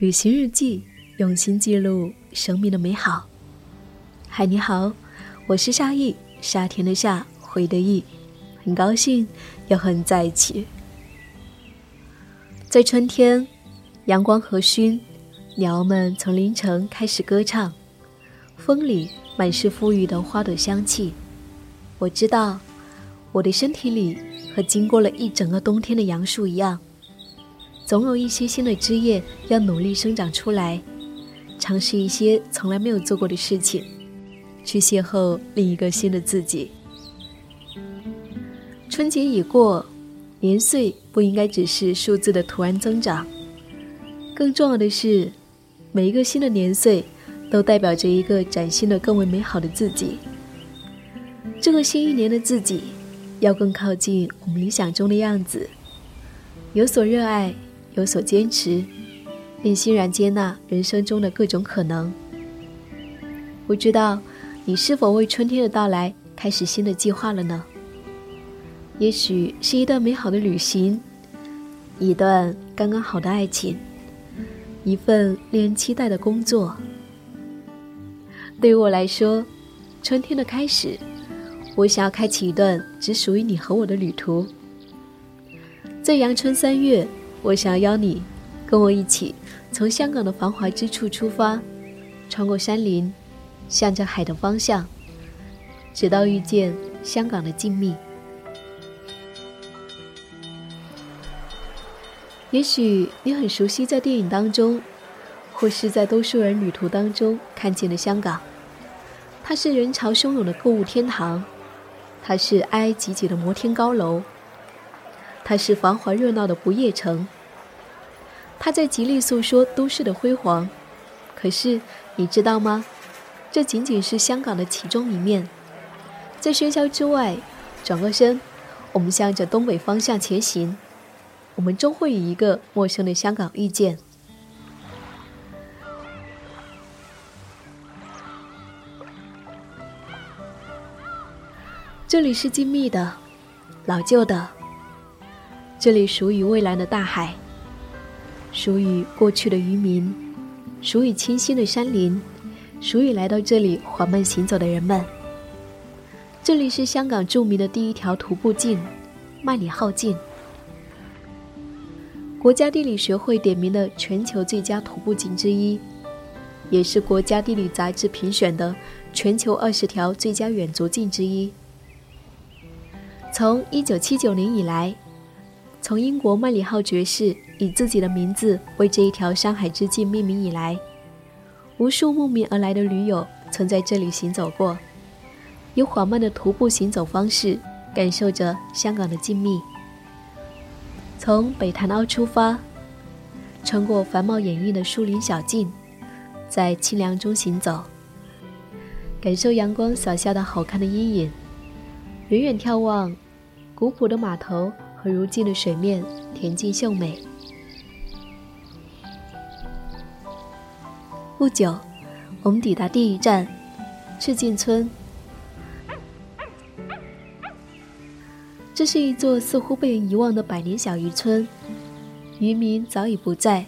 旅行日记，用心记录生命的美好。嗨，你好，我是夏意，夏天的夏，回的意，很高兴要和你在一起。在春天，阳光和煦，鸟们从凌晨开始歌唱，风里满是馥郁的花朵香气。我知道，我的身体里和经过了一整个冬天的杨树一样。总有一些新的枝叶要努力生长出来，尝试一些从来没有做过的事情，去邂逅另一个新的自己。春节已过，年岁不应该只是数字的突然增长，更重要的是，每一个新的年岁都代表着一个崭新的、更为美好的自己。这个新一年的自己，要更靠近我们理想中的样子，有所热爱。有所坚持，并欣然接纳人生中的各种可能。不知道你是否为春天的到来开始新的计划了呢？也许是一段美好的旅行，一段刚刚好的爱情，一份令人期待的工作。对于我来说，春天的开始，我想要开启一段只属于你和我的旅途。在阳春三月。我想邀你，跟我一起从香港的繁华之处出发，穿过山林，向着海的方向，直到遇见香港的静谧。也许你很熟悉在电影当中，或是在多数人旅途当中看见的香港，它是人潮汹涌的购物天堂，它是挨挨挤挤的摩天高楼。它是繁华热闹的不夜城，它在极力诉说都市的辉煌。可是，你知道吗？这仅仅是香港的其中一面。在喧嚣之外，转过身，我们向着东北方向前行。我们终会与一个陌生的香港遇见。这里是静谧的，老旧的。这里属于蔚蓝的大海，属于过去的渔民，属于清新的山林，属于来到这里缓慢行走的人们。这里是香港著名的第一条徒步径——麦里浩径，国家地理学会点名的全球最佳徒步径之一，也是国家地理杂志评选的全球二十条最佳远足径之一。从一九七九年以来。从英国曼里号爵士以自己的名字为这一条山海之境命名以来，无数慕名而来的驴友曾在这里行走过，以缓慢的徒步行走方式，感受着香港的静谧。从北潭凹出发，穿过繁茂掩映的树林小径，在清凉中行走，感受阳光洒下的好看的阴影，远远眺望古朴的码头。和如今的水面恬静秀美。不久，我们抵达第一站赤径村。这是一座似乎被遗忘的百年小渔村，渔民早已不在，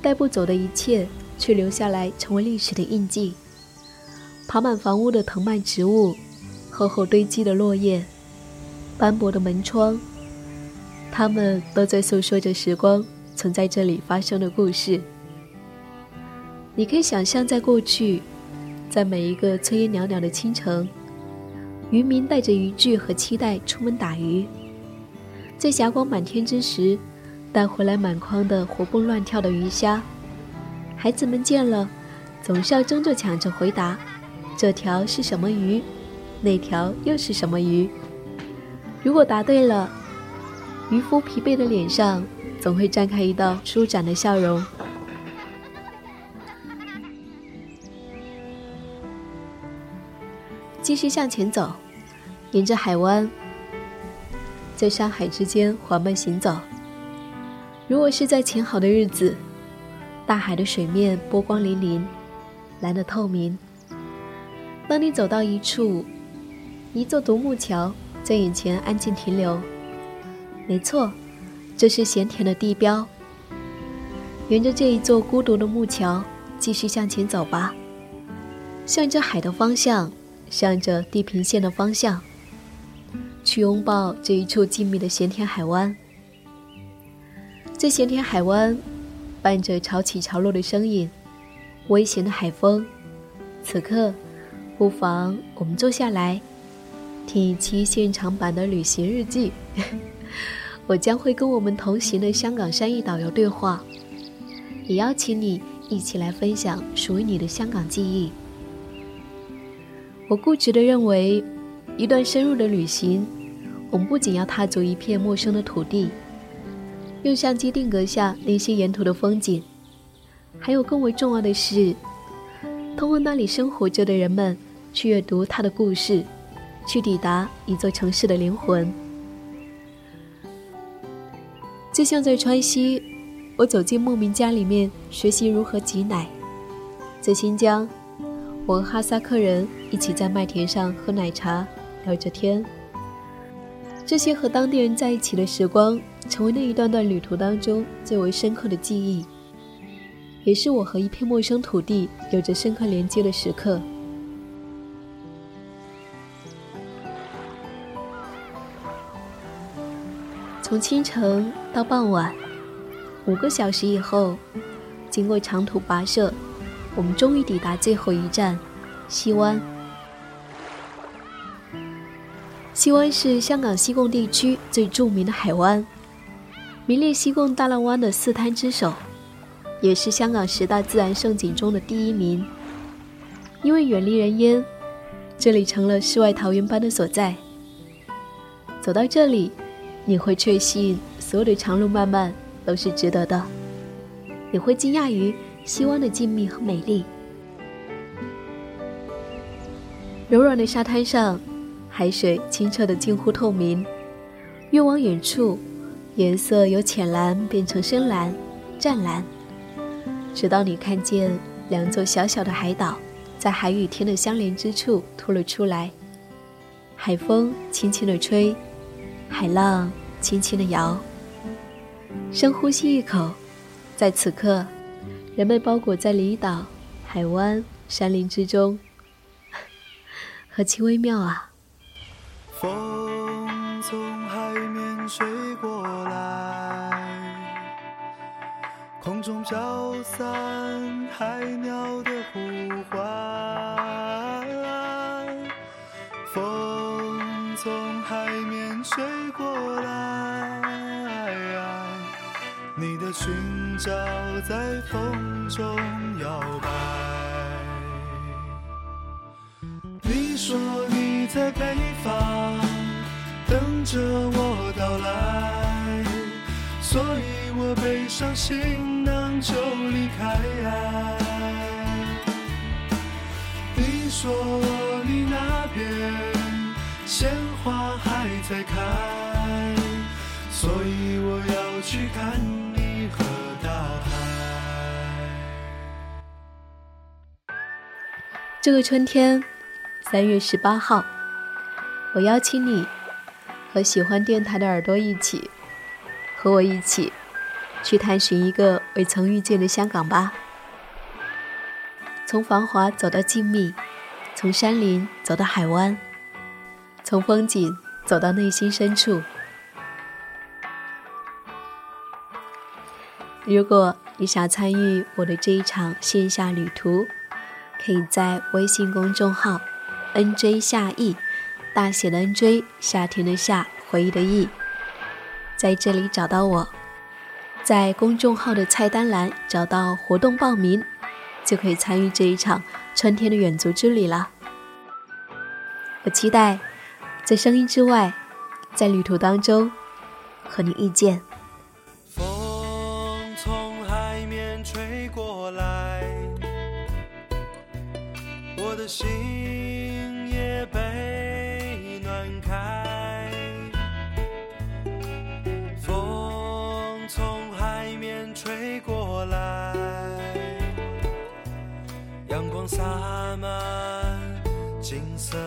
带不走的一切却留下来成为历史的印记。爬满房屋的藤蔓植物，厚厚堆积的落叶，斑驳的门窗。他们都在诉说着时光曾在这里发生的故事。你可以想象，在过去，在每一个炊烟袅袅的清晨，渔民带着渔具和期待出门打鱼，在霞光满天之时，带回来满筐的活蹦乱跳的鱼虾。孩子们见了，总是要争着抢着回答：“这条是什么鱼？那条又是什么鱼？”如果答对了，渔夫疲惫的脸上总会绽开一道舒展的笑容。继续向前走，沿着海湾，在山海之间缓慢行走。如果是在晴好的日子，大海的水面波光粼粼，蓝得透明。当你走到一处，一座独木桥在眼前安静停留。没错，这是咸田的地标。沿着这一座孤独的木桥继续向前走吧，向着海的方向，向着地平线的方向，去拥抱这一处静谧的咸田海湾。在咸田海湾，伴着潮起潮落的声音，微咸的海风，此刻，不妨我们坐下来，听一期现场版的旅行日记。我将会跟我们同行的香港山艺导游对话，也邀请你一起来分享属于你的香港记忆。我固执地认为，一段深入的旅行，我们不仅要踏足一片陌生的土地，用相机定格下那些沿途的风景，还有更为重要的是，通过那里生活着的人们去阅读他的故事，去抵达一座城市的灵魂。就像在川西，我走进牧民家里面学习如何挤奶；在新疆，我和哈萨克人一起在麦田上喝奶茶、聊着天。这些和当地人在一起的时光，成为那一段段旅途当中最为深刻的记忆，也是我和一片陌生土地有着深刻连接的时刻。从清晨到傍晚，五个小时以后，经过长途跋涉，我们终于抵达最后一站——西湾。西湾是香港西贡地区最著名的海湾，名列西贡大浪湾的四滩之首，也是香港十大自然胜景中的第一名。因为远离人烟，这里成了世外桃源般的所在。走到这里。你会确信所有的长路漫漫都是值得的，你会惊讶于希望的静谧和美丽。柔软的沙滩上，海水清澈的近乎透明，越往远处，颜色由浅蓝变成深蓝、湛蓝，直到你看见两座小小的海岛在海与天的相连之处凸了出来，海风轻轻地吹。海浪轻轻地摇，深呼吸一口，在此刻，人们包裹在离岛、海湾、山林之中，何其微妙啊！风从海面吹过来，空中飘散海鸟的呼海面吹过来。你的裙角在风中摇摆。你说你在北方等着我到来，所以我背上行囊就离开。你说你那边花还在开，所以我要去看你和大海。这个春天，三月十八号，我邀请你和喜欢电台的耳朵一起，和我一起去探寻一个未曾遇见的香港吧。从繁华走到静谧，从山林走到海湾，从风景走到内心深处。如果你想参与我的这一场线下旅途，可以在微信公众号 “nj 夏意”大写的 “nj”，夏天的“夏”，回忆的“忆”，在这里找到我，在公众号的菜单栏找到活动报名，就可以参与这一场春天的远足之旅了。我期待在声音之外，在旅途当中和你遇见。风从海面吹过来，我的心也被暖开，风从海面吹过来，阳光洒满金色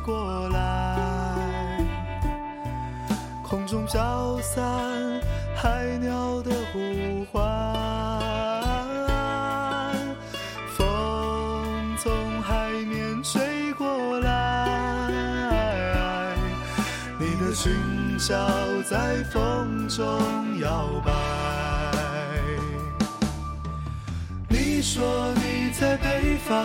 过来，空中飘散海鸟的呼唤，风从海面吹过来，你的裙角在风中摇摆。你说你在北方